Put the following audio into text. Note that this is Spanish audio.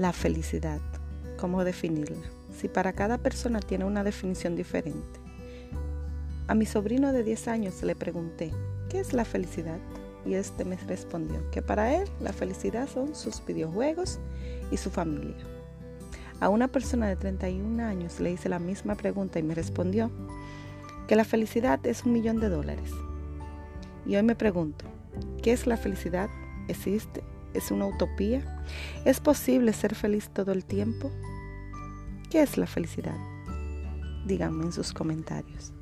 La felicidad. ¿Cómo definirla? Si para cada persona tiene una definición diferente. A mi sobrino de 10 años le pregunté, ¿qué es la felicidad? Y este me respondió que para él la felicidad son sus videojuegos y su familia. A una persona de 31 años le hice la misma pregunta y me respondió que la felicidad es un millón de dólares. Y hoy me pregunto, ¿qué es la felicidad? ¿Existe? ¿Es una utopía? ¿Es posible ser feliz todo el tiempo? ¿Qué es la felicidad? Díganme en sus comentarios.